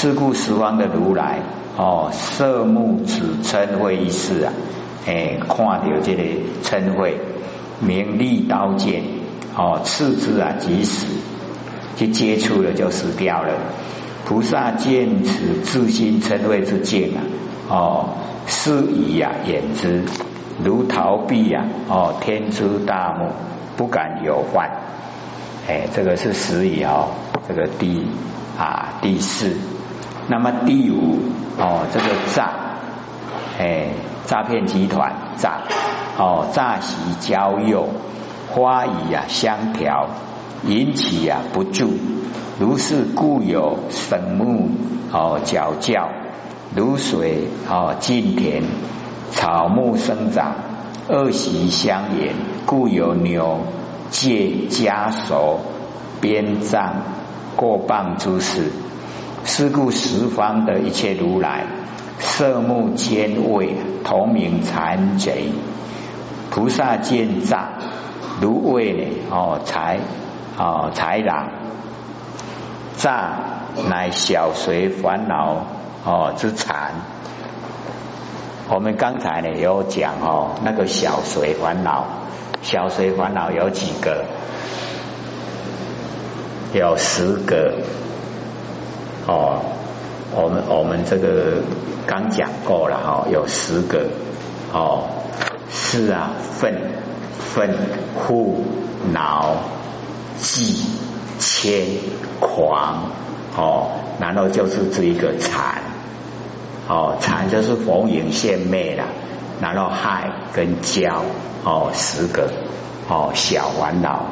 是故十方的如来哦，色目只嗔会一事啊，哎，看到这个嗔会，名利刀剑哦，刺之啊，即死，去接触了就死掉了。菩萨见此自心嗔恚之境啊，哦，是以呀掩之，如逃避呀，哦，天之大木，不敢有患。哎，这个是十以哦，这个第啊第四。那么第五哦，这个诈，哎，诈骗集团诈，哦，诈习交友，花语啊相调，引起啊不住。如是故有神木哦，角教如水哦，近田草木生长，恶习相延，故有牛借枷锁边障过棒诸事。是故十方的一切如来色目兼位，同名残贼。菩萨见障如为呢哦，财哦财狼。诈乃小随烦恼哦之残。我们刚才呢有讲哦，那个小随烦恼，小随烦恼有几个？有十个哦。我们我们这个刚讲过了哈，有十个哦。是啊，愤愤怒恼忌谦。狂哦，然后就是这一个禅哦，禅就是逢迎现灭了，然后害跟骄哦十个哦小烦恼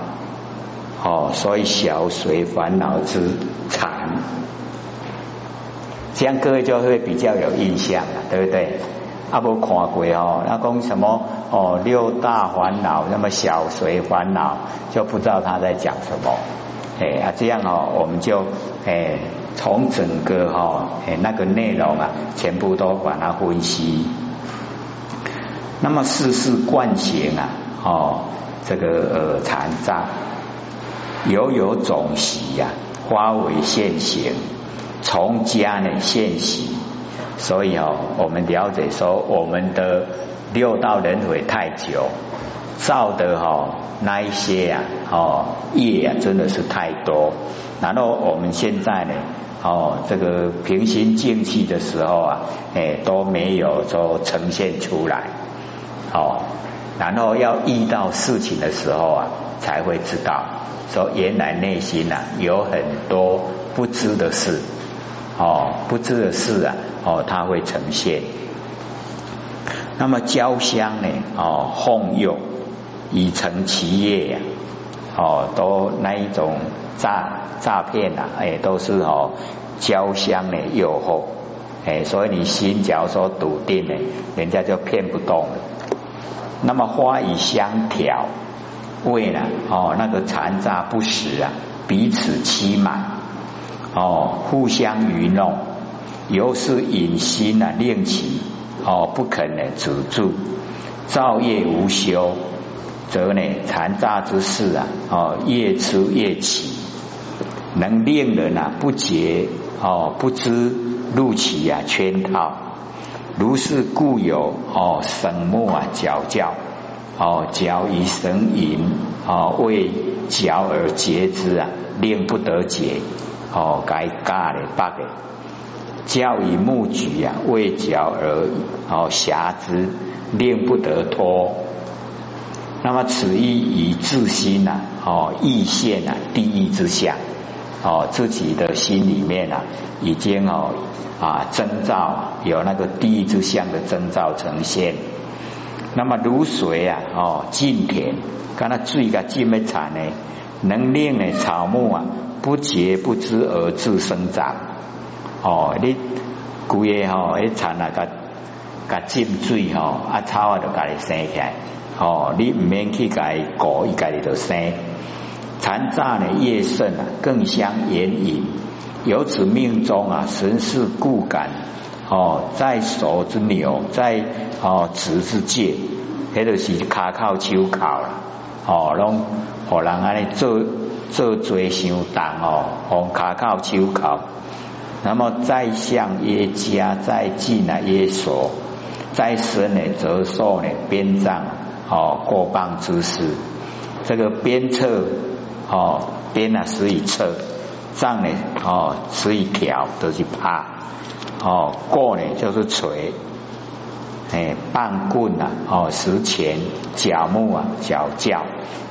哦，所以小随烦恼之禅，这样各位就会比较有印象了，对不对？阿不看过哦，那讲什么哦六大烦恼，那么小随烦恼就不知道他在讲什么。哎啊，这样哦，我们就哎从整个哈哎那个内容啊，全部都把它分析。那么世事惯行啊，哦这个呃残障，犹有种习呀，花为现行，从家呢现习。所以哦，我们了解说，我们的六道轮回太久。造的哈那一些呀哦业啊真的是太多，然后我们现在呢哦这个平心静气的时候啊哎都没有说呈现出来哦，然后要遇到事情的时候啊才会知道说原来内心呐有很多不知的事哦不知的事啊哦它会呈现，那么交香呢哦哄诱。已成其业呀，哦，都那一种诈诈骗呐，哎，都是哦交相的诱惑，哎，所以你心假如说笃定呢，人家就骗不动。那么花以相调，为了哦那个残渣不实啊，彼此欺瞒，哦，互相愚弄，由是隐心啊，令其哦不肯呢止住，造业无休。则呢，残渣之事啊，哦，越吃越起，能令人啊不觉哦不知入其啊圈套。如是故有哦神木啊矫教哦矫以神淫哦为矫而结之啊，令不得解哦该尬的八个教以木举啊为矫而哦瑕之，令不得脱。那么此意以自心呐，哦，意现呐，地狱之相，哦，自己的心里面啊，已经哦啊征兆有那个地狱之相的征兆呈现。那么如水啊，哦，浸田，刚才最个浸没产呢，能令呢草木啊不觉不知而自生长。哦，你规个吼，一产那个个浸水吼，啊草啊就家己生起来。哦，你唔免去改果，一改你就生。残渣呢叶盛啊，更相援引。由此命中啊，神是故感。哦，在手之牛，在哦子之戒，迄就是卡靠手靠了。哦，拢互人安尼做做做伤重哦，互卡靠手靠。那么再向耶加，再进啊耶索，再深呢则受呢边障哦过棒之事。这个鞭策哦鞭啊使以策，杖呢哦使以条，都是怕哦过呢就是锤，哎棒棍啊哦石钱、甲木啊脚教，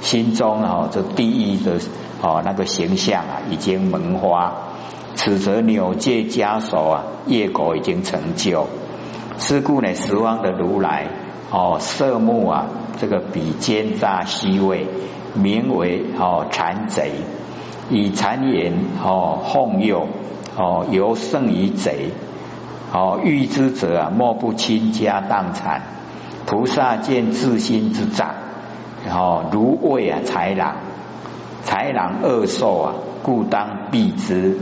心中哦这第一的哦那个形象啊已经萌发。此则纽界枷锁啊，业果已经成就。是故呢，十方的如来哦，色目啊，这个比奸诈虚伪，名为哦残贼，以谗言哦哄诱哦，尤胜于贼哦。欲之者啊，莫不倾家荡产。菩萨见自心之障，哦如畏啊豺狼，豺狼恶兽啊，故当避之。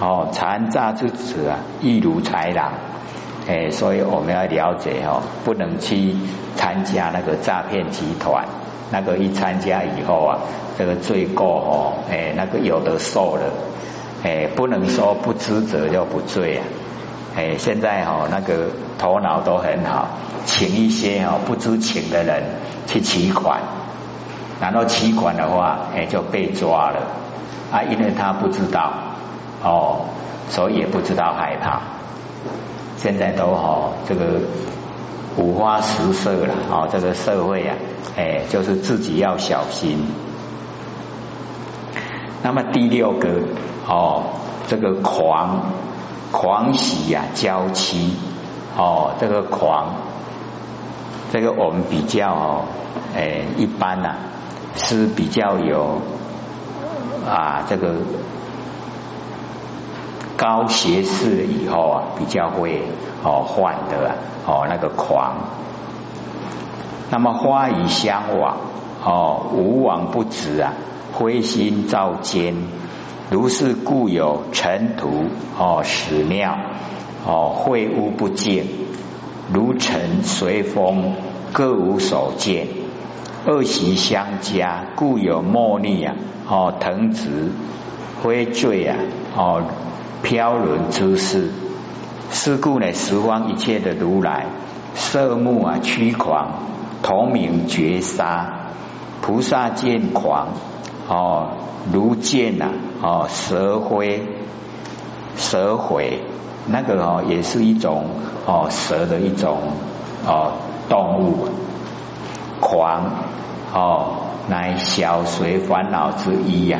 哦，残诈之子啊，亦如豺狼，哎，所以我们要了解哦，不能去参加那个诈骗集团，那个一参加以后啊，这个罪过哦，哎，那个有的受了，哎，不能说不知者就不罪啊，哎，现在哦，那个头脑都很好，请一些哦不知情的人去取款，然后取款的话，哎，就被抓了啊，因为他不知道。哦，所以也不知道害怕。现在都好，这个五花十色了。哦，这个社会啊，哎，就是自己要小心。那么第六个哦，这个狂狂喜呀，娇妻哦，这个狂，这个我们比较哦，哎，一般呐是比较有啊，这个。高学士以后啊，比较会哦患得哦那个狂。那么花与相往哦无往不止啊，灰心照坚。如是故有尘土哦屎尿哦秽污不净，如尘随风各无所见。恶习相加，故有莫逆啊哦藤直灰坠啊哦。飘沦之事，是故呢，十方一切的如来，色目啊趋狂，同名绝杀。菩萨见狂哦，如见呐哦蛇灰蛇毁，那个哦也是一种哦蛇的一种哦动物，狂哦乃小随烦恼之一呀，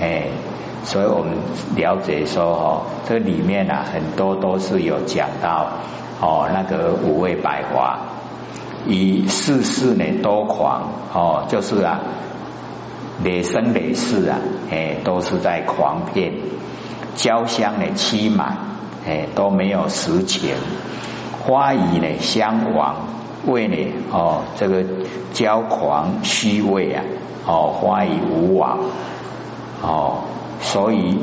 哎。所以我们了解说哦，这里面啊很多都是有讲到哦那个五味百花，以世事呢多狂哦，就是啊累生累世啊，哎都是在狂骗，交相呢欺瞒，哎都没有实情，花语呢相亡，为呢哦这个交狂虚伪啊，哦花语无往哦。所以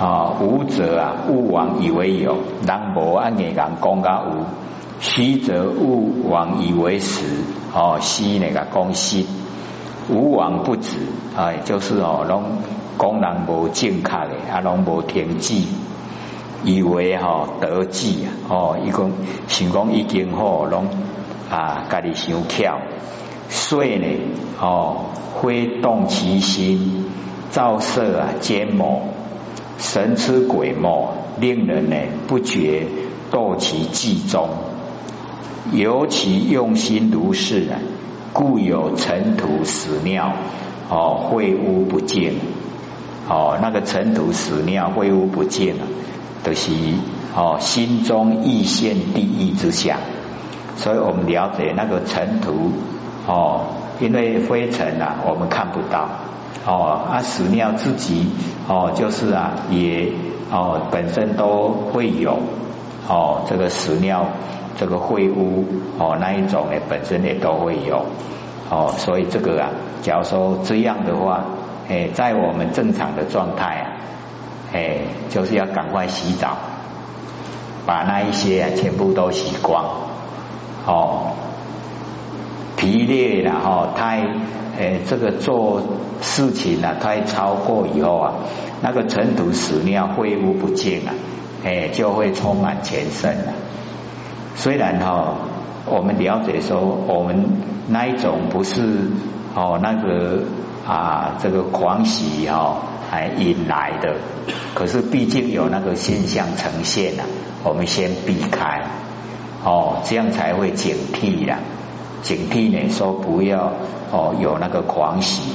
啊，无者啊，勿往以为有；人无按眼讲讲噶无，虚则勿往以为实。哦，虚那个讲虚，无往不止。哎，就是哦，拢讲人无正确的，啊，拢无天机，以为哈得志啊哦，一讲想讲已经好，拢啊，家己想巧，所以呢，哦，挥动其心。照射啊，奸谋，神出鬼没，令人呢不觉堕其计中。尤其用心如是啊，故有尘土屎尿哦，秽污不净哦，那个尘土屎尿秽污不净啊，都是哦心中意现地狱之相。所以我们了解那个尘土哦，因为灰尘啊，我们看不到。哦，啊屎尿自己哦，就是啊，也哦本身都会有哦，这个屎尿这个秽污哦那一种呢，本身也都会有哦，所以这个啊，假如说这样的话，哎，在我们正常的状态啊，哎，就是要赶快洗澡，把那一些啊全部都洗光哦，疲累了哈，太。哎，这个做事情啊太超过以后啊，那个尘土屎尿废物不净啊，哎，就会充满全身了。虽然哈，我们了解说我们那一种不是哦那个啊这个狂喜哈还引来的，可是毕竟有那个现象呈现了，我们先避开哦，这样才会警惕呀。警惕呢，说不要哦，有那个狂喜。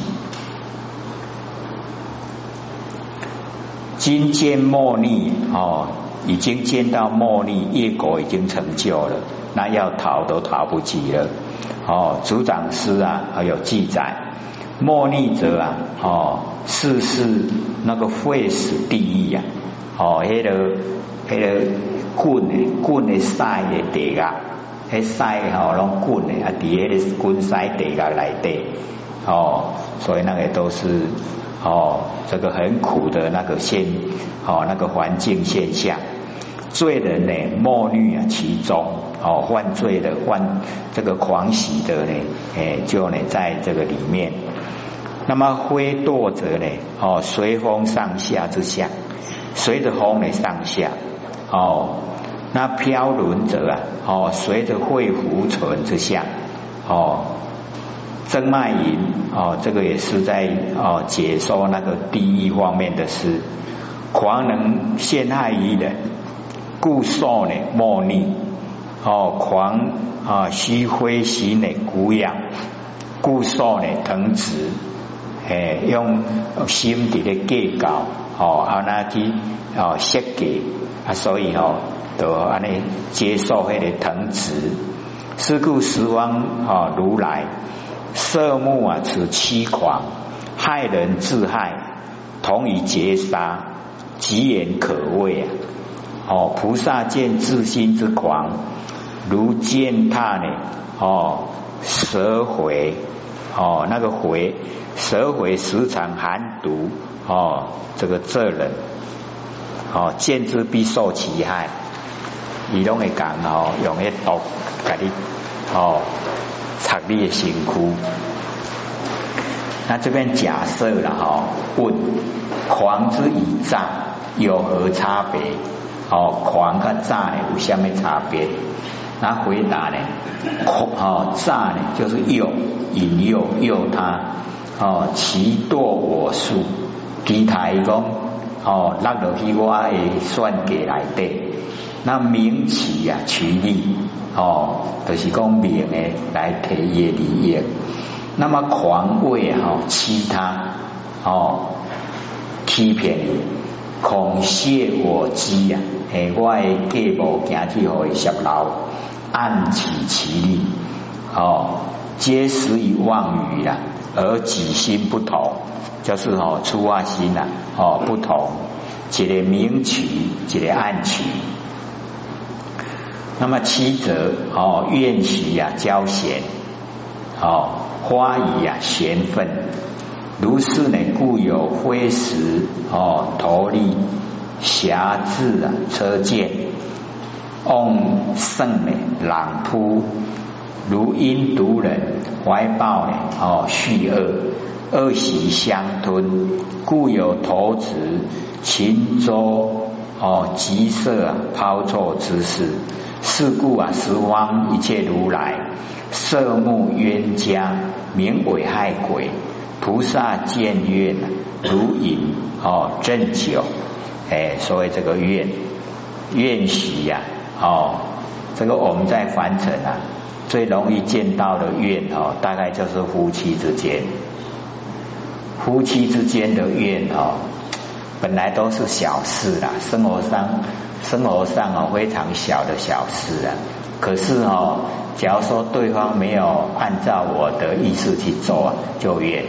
今见莫逆哦，已经见到末逆业果已经成就了，那要逃都逃不及了。哦，组长师啊，还有记载，末逆者啊，哦，世事那个会死地狱啊，哦，那个那个滚的滚的晒的地啊。迄屎吼拢棍的，啊，伫迄个滚屎地啊来底，哦，所以那个都是哦，这个很苦的那个现，哦，那个环境现象，罪人呢，莫虑啊其中，哦，犯罪的犯这个狂喜的呢，哎，就呢在这个里面，那么挥舵者呢，哦，随风上下之下，随着风的上下，哦。那飘轮者啊，哦，随着会浮存之下，哦，真脉引哦，这个也是在哦解说那个第一方面的事，狂能陷害于人，故受呢莫逆，哦，狂啊虚灰喜呢古养，故受呢藤直，哎，用心底的计较，哦，啊那去哦设计啊，所以哦。都安尼接受迄个藤旨，是故十方啊如来色目啊此欺狂，害人自害，同以劫杀，极言可畏啊！哦，菩萨见自心之狂，如践踏呢？哦，蛇回哦，那个回蛇回时常寒毒哦，这个这人哦，见之必受其害。伊拢会讲哦，用迄毒，给你哦，插你的身躯。那这边假设了哈，问狂之与诈有何差别？哦，狂跟诈呢有虾米差别？那回答呢？狂哦，诈呢就是诱引诱诱他哦，其堕我术，其他一讲哦，落落去我的算计来的。那名起呀，取利哦，就是讲名的来提业利益。那么狂为哈欺他哦，欺骗你，恐泄我机呀，诶，我的计谋行去互泄露，暗起其利哦，皆始于妄语啦，而己心不同，就是哦，出发心呐哦不同，一个明取，一个暗取。那么七则哦，愿许呀，交贤哦，花语呀，贤分，如是呢，故有灰石哦，头立侠志啊，车剑，翁圣呢，朗扑，如因毒人怀抱呢哦，蓄恶，恶习相吞，故有头子秦州哦，吉色啊，抛错之事。是故啊，十方一切如来色目冤家，名为害鬼。菩萨见愿如饮哦正酒，哎，所谓这个愿愿喜呀，哦，这个我们在凡尘啊，最容易见到的愿哦，大概就是夫妻之间，夫妻之间的愿哦，本来都是小事啦，生活上。生活上哦非常小的小事啊，可是哦，假如说对方没有按照我的意思去做，就怨，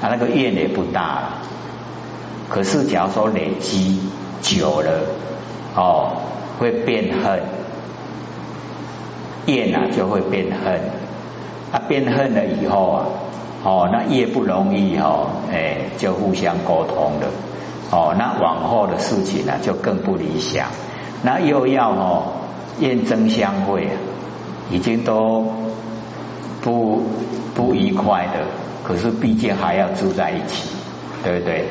他那个怨也不大。可是假如说累积久了，哦，会变恨，厌啊就会变恨，啊变恨了以后啊，哦那越不容易哦，哎就互相沟通了。哦，那往后的事情呢，就更不理想。那又要哦，验证相会，已经都不不愉快的可是毕竟还要住在一起，对不对？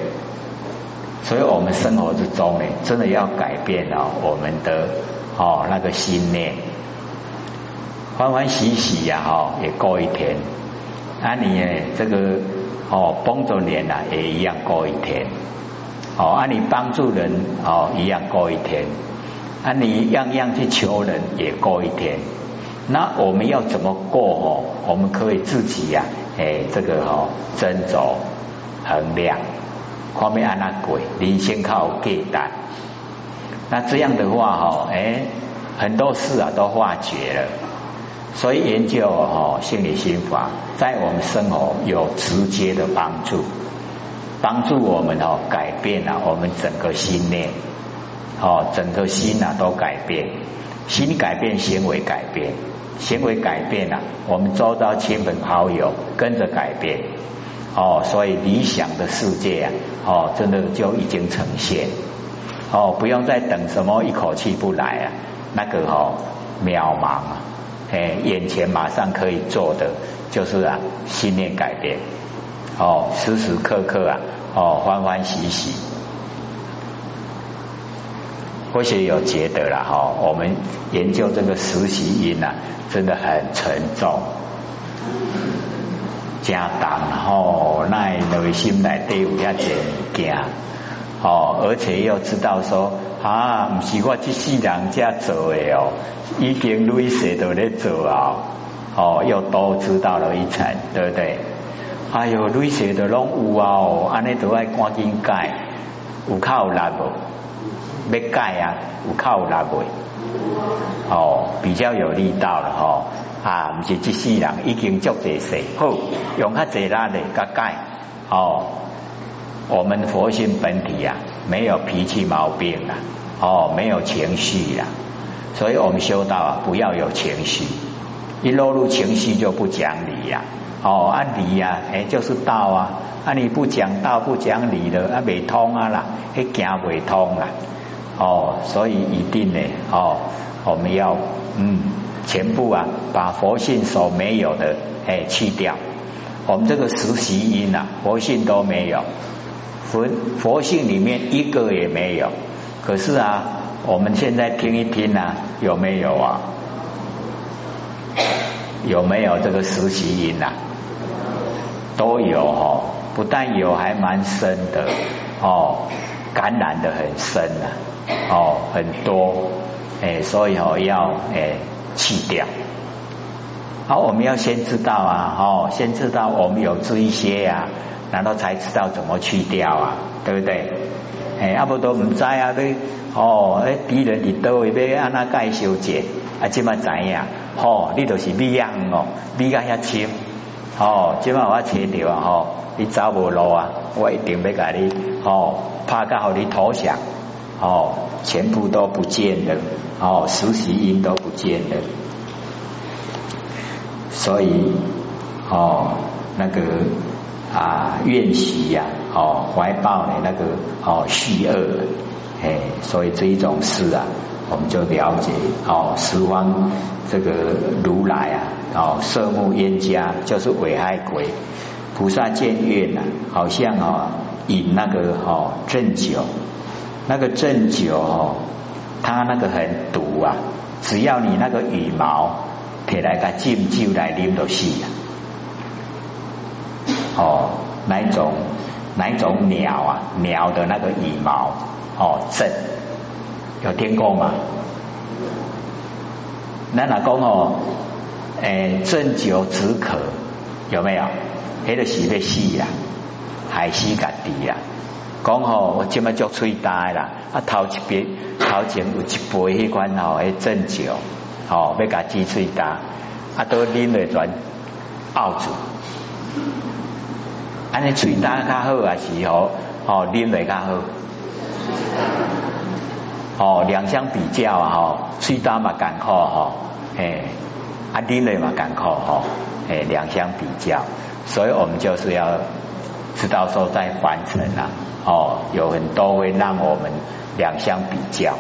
所以我们生活之中呢，真的要改变了我们的哦那个心念，欢欢喜喜呀哈，也过一天。那你这个哦帮助人呐，也一样过一天。哦，啊你帮助人哦，一样过一天。啊你样样去求人，也过一天。那我们要怎么过哦？我们可以自己呀，哎，这个哦斟酌衡量。后面按那鬼，人先靠给单。那这样的话哈，哎，很多事啊都化解了。所以研究哈心理心法，在我们生活有直接的帮助，帮助我们哦改变了我们整个心念，哦整个心呐都改变，心改变，行为改变，行为改变了，我们周遭亲朋好友跟着改变。哦，所以理想的世界啊，哦，真的就已经呈现。哦，不用再等什么一口气不来啊，那个哦渺茫啊，哎，眼前马上可以做的就是啊，信念改变。哦，时时刻刻啊，哦，欢欢喜喜。或许有觉得了哈，我们研究这个实习音啊，真的很沉重。加重吼，那内心内底有遐济物件，哦，而且又知道说啊，唔是我这世人家做的哦，已经累世都在做啊，哦，又多知道了一层，对不对？哎呦，累世都拢有啊，哦，安尼都爱赶紧改，有靠力无？要改啊，有靠力未？哦，比较有力道了吼。啊，不是这世人已经足这些，好用较济啦的甲改哦。我们佛性本体啊，没有脾气毛病啊，哦，没有情绪啊，所以我们修道啊，不要有情绪，一落入情绪就不讲理呀。哦，按理呀，哎，就是道啊，啊你不讲道不讲理的，啊未通啊啦，迄行未通啊。哦，所以一定呢，哦，我们要嗯。全部啊，把佛性所没有的哎去掉。我们这个实习因啊，佛性都没有，佛佛性里面一个也没有。可是啊，我们现在听一听啊，有没有啊？有没有这个实习因啊？都有哦，不但有，还蛮深的哦，感染的很深啊，哦，很多哎，所以哦要哎。去掉，好，我们要先知道啊，哦，先知道我们有这一些呀，然后才知道怎么去掉啊，对不对？哎，阿不都唔知啊，你哦，哎，敌人伫倒位要安那介修解，啊，即嘛知影，哦，你就是米样哦，米甲遐深，哦，即嘛我切掉啊，吼，你走无路啊，我一定要甲你，哦，拍到互你投降。哦，全部都不见了，哦，实习因都不见了，所以哦，那个啊怨习呀，哦怀抱的那个哦虚恶，哎，所以这一种事啊，我们就了解哦，十方这个如来啊，哦色目冤家就是危害鬼，菩萨见怨呐，好像哦饮那个哦鸩酒。那个鸩酒哦，它那个很毒啊！只要你那个羽毛摕来个浸酒来啉就死啊！哦，哪一种哪一种鸟啊？鸟的那个羽毛哦，鸩有听过吗？那哪讲哦？诶，鸩酒止渴有没有？迄个是要死呀，海死家己呀！讲吼，我今麦做吹大啦，啊头一边头前有一杯迄款吼，迄鸩酒，吼要甲支吹大，啊都啉来转拗住，安尼吹大较好啊是吼，吼啉来较好，哦两相比较啊吼，吹大嘛艰苦吼，诶啊啉来嘛艰苦吼，诶两相比较，所以我们就是要。知道说在凡尘啊，哦，有很多会让我们两相比较，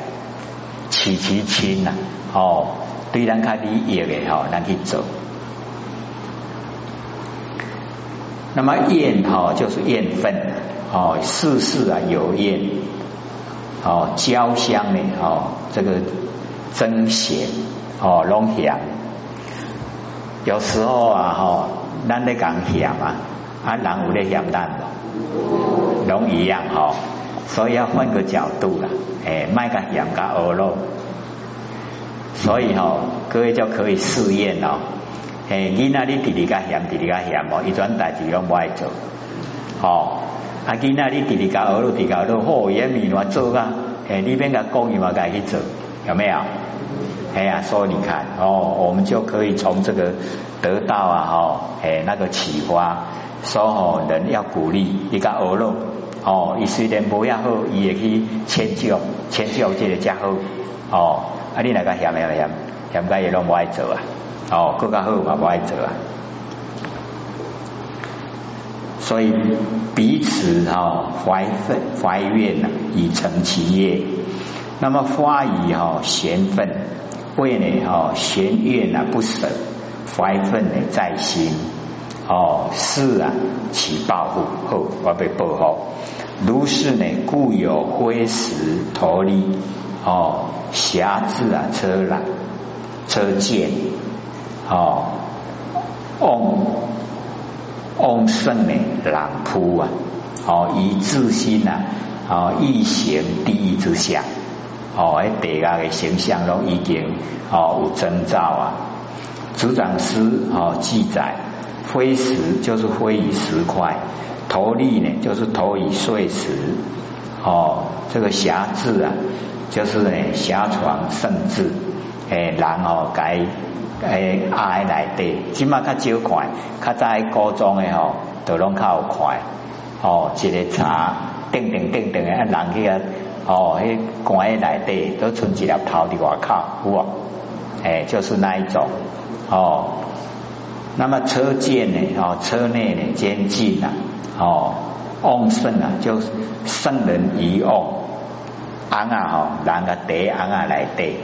取其轻呐，哦，对咱较利益的吼，咱去做。那么厌哈就是厌愤哦，事事啊有厌哦，焦香呢哦，这个增咸哦，拢咸。有时候啊哈，咱得讲咸啊，啊人有咧咸淡不？拢一样哈，所以要换个角度啦，哎，卖个咸加鹅肉，所以哈，各位就可以试验哦。诶，你那里弟弟家嫌弟弟家嫌哦，一桩代志拢不爱做，哦，啊，你那里弟弟家儿路弟家都好也米乱做啊，诶，你边个讲你嘛该去做，有没有？哎呀，所以你看哦，我们就可以从这个得到啊，哦，诶，那个启发，说哦，人要鼓励一个儿路，哦，伊虽然不要好，伊也去迁就迁就这个家伙，哦，啊，你那个嫌没有嫌，嫌该也拢不爱做啊。哦，更加好嘛，不爱做啊。所以彼此哈怀愤怀怨呐，以成其业。那么发以哈嫌愤，为呢哈嫌怨呐不舍，怀愤呢在心。哦，是啊，起报复后我被报复。如是呢，故有灰石头力哦，狭制啊车缆车剑。哦，旺旺盛的狼扑啊！哦，以自心呐，哦，一行第一之相，哦，喺地下嘅形象都已经哦有征兆啊。组长师哦记载，飞石就是飞以石块，投力呢就是投以碎石。哦，这个侠字啊，就是呢侠床圣字，诶，然后改。诶，爱内底，即码较少看，较早高中诶吼，都拢较有看，哦，一个茶，定定定定诶，人去啊，哦，迄关诶内底都存一粒头伫外口，有啊？诶，就是那一种，哦，那么车间呢，哦，车内呢，监禁啊，哦，旺盛啊，就圣人遗旺，安啊吼，人个地安啊来底。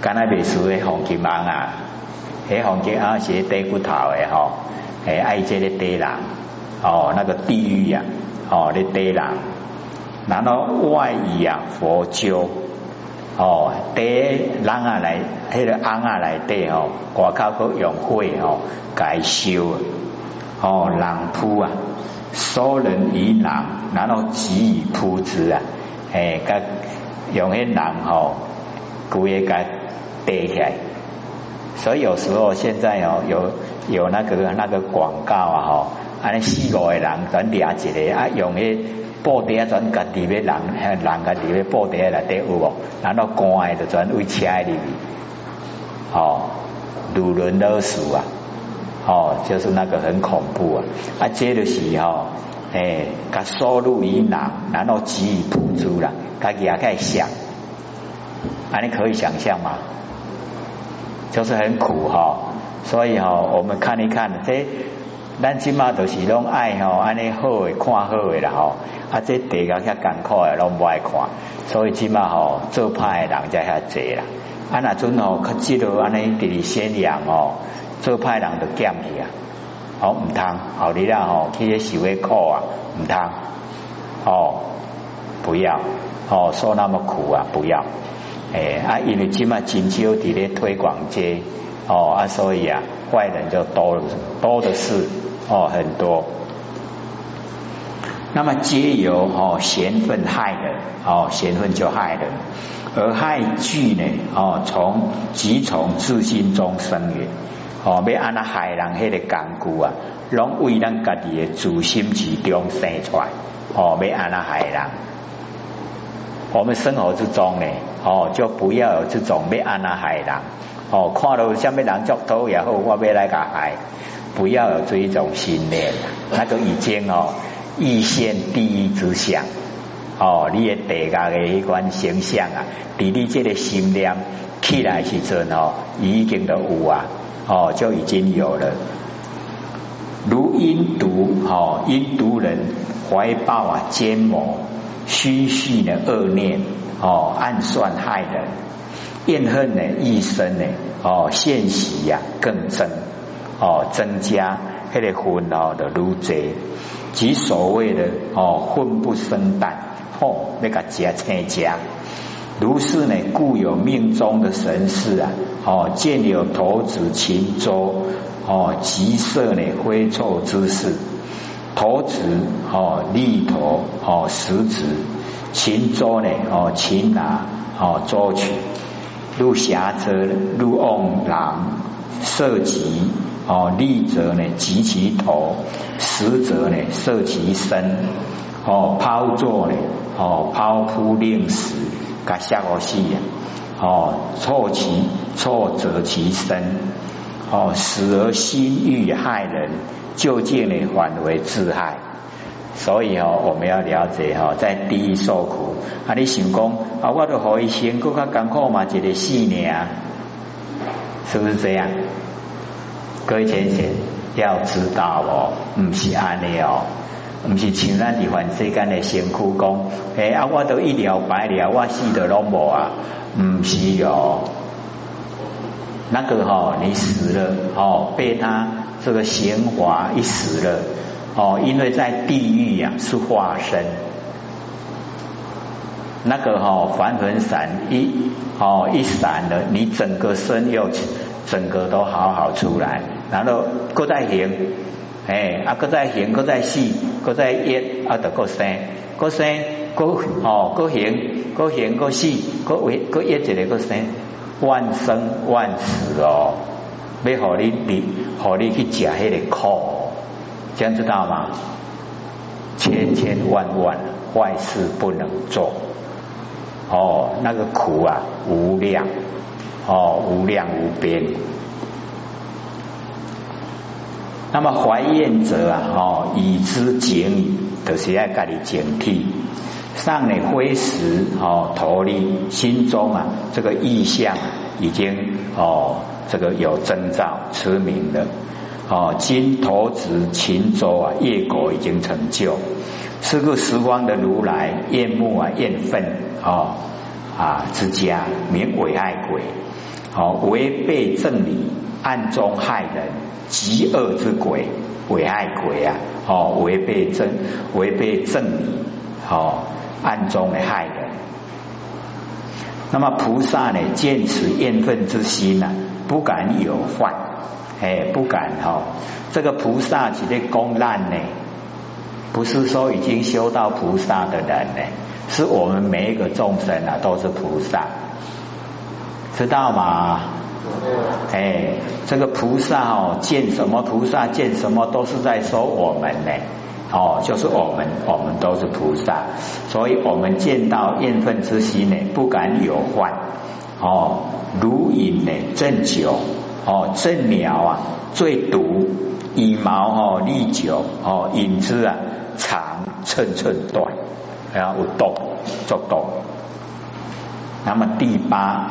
刚才别说的黄金王啊，迄黄金啊是低骨头的吼，诶爱这个低人哦，那个地狱呀，哦，你低人，然后外遇啊佛教哦，低人啊来，迄个翁啊来底吼，外口个用火吼，改修哦，人铺啊，收人以人，然后给予铺之啊，诶，甲用迄人吼，规个甲。跌起来，所以有时候现在哦，有有那个那个广告啊，吼，安尼四五个人转掠一个啊，用迄布袋啊转家己要人，人家己要布袋来底有无？然后关的就转位车里面，哦，鲁伦勒死啊，哦，就是那个很恐怖啊，啊，接着是吼，诶，甲收入以囊，然后给予铺租啦，家己也该想，啊，你可以想象吗？就是很苦哈，所以哈，我们看一看，这咱起码都是拢爱吼，安尼好诶，看好诶啦吼，啊，这地个较艰苦诶，拢不爱看，所以起码吼，做派诶人才遐济啦。啊，那阵吼，较记得安尼伫咧宣扬哦，做派人都减去啊，好唔通，后日啦吼，去受诶苦啊，唔通，哦，不要，哦，受那么苦啊，不要。哎啊，因为今嘛金秋伫咧推广街哦啊，所以啊，坏人就多多的是哦，很多。那么皆由哦嫌愤害人哦，嫌愤就害人，而害惧呢哦，从即从自心中生源哦，要安那害人迄个干固啊，拢为咱家己的自心之中生出来。哦，要安那害人。我们生活之中呢，哦，就不要有这种要安那害人，哦，看到下面人作头也好，我要来个害，不要有这一种心念，那个已经哦，一线第一之相，哦，你的地下的一款形象啊，比你这个心念起来时阵哦，已经都有啊，哦，就已经有了。如阴毒，哦，阴毒人怀抱啊奸谋。虚虚的恶念哦，暗算害人，怨恨呢一生呢哦，现实呀更增哦增加，那个分哦的如贼，即所谓的哦混不生蛋，哦那个加菜加。如是呢，故有命中的神士啊，哦见有头子禽舟，哦即色呢灰臭之事，头子哦立头哦食指，禽舟呢哦擒拿哦捉取，入侠车入瓮狼，射击哦立则呢及其头，实则呢射其身，哦抛作呢哦抛扑令死。甲下个死呀，哦，错其错则其身，哦，死而心欲害人，究竟呢反为自害。所以哦，我们要了解哈，在地狱受苦，啊，你想讲啊，我都可以先更加艰苦嘛，一个四年，是不是这样？各位先生要知道哦，唔是安尼哦。唔是像咱伫凡世间的辛苦讲，诶啊，我都一了百了，我死得拢无啊，唔是哟。那个哈，你死了哦，被他这个闲华一死了哦，因为在地狱呀是化身，那个哈凡魂散一哦一散了，你整个身又整个都好好出来，然后搁在行。哎，啊，搁再行，搁再死，搁再业，啊，得搁生，搁生，搁哦，搁行，搁行，搁死，搁为，搁业一个搁生，万生万死哦，要好你你，好你去食迄个苦，这样知道吗？千千万万坏事不能做，哦，那个苦啊，无量，哦，无量无边。那么怀怨者啊，哦，以之警，就是要家己警惕。上呢挥石哦，头力心中啊，这个意象已经哦，这个有征兆，驰名了。哦，今投子秦州啊，业果已经成就。是个时光的如来，厌恶啊，厌愤哦啊之家，名为害鬼。哦，违背正理，暗中害人。极恶之鬼，危害鬼啊！哦，违背正违背正理，哦，暗中的害人。那么菩萨呢，见此怨愤之心呢，不敢有犯，哎，不敢哈。这个菩萨只的公难呢，不是说已经修到菩萨的人呢，是我们每一个众生啊，都是菩萨，知道吗？哎，这个菩萨哦，见什么菩萨见什么都是在说我们呢，哦，就是我们，我们都是菩萨，所以我们见到厌愤之心呢，不敢有患，哦，如饮呢正酒，哦，正鸟啊最毒，以毛哦利酒，哦饮之啊长寸寸断，然后有动作动。那么第八。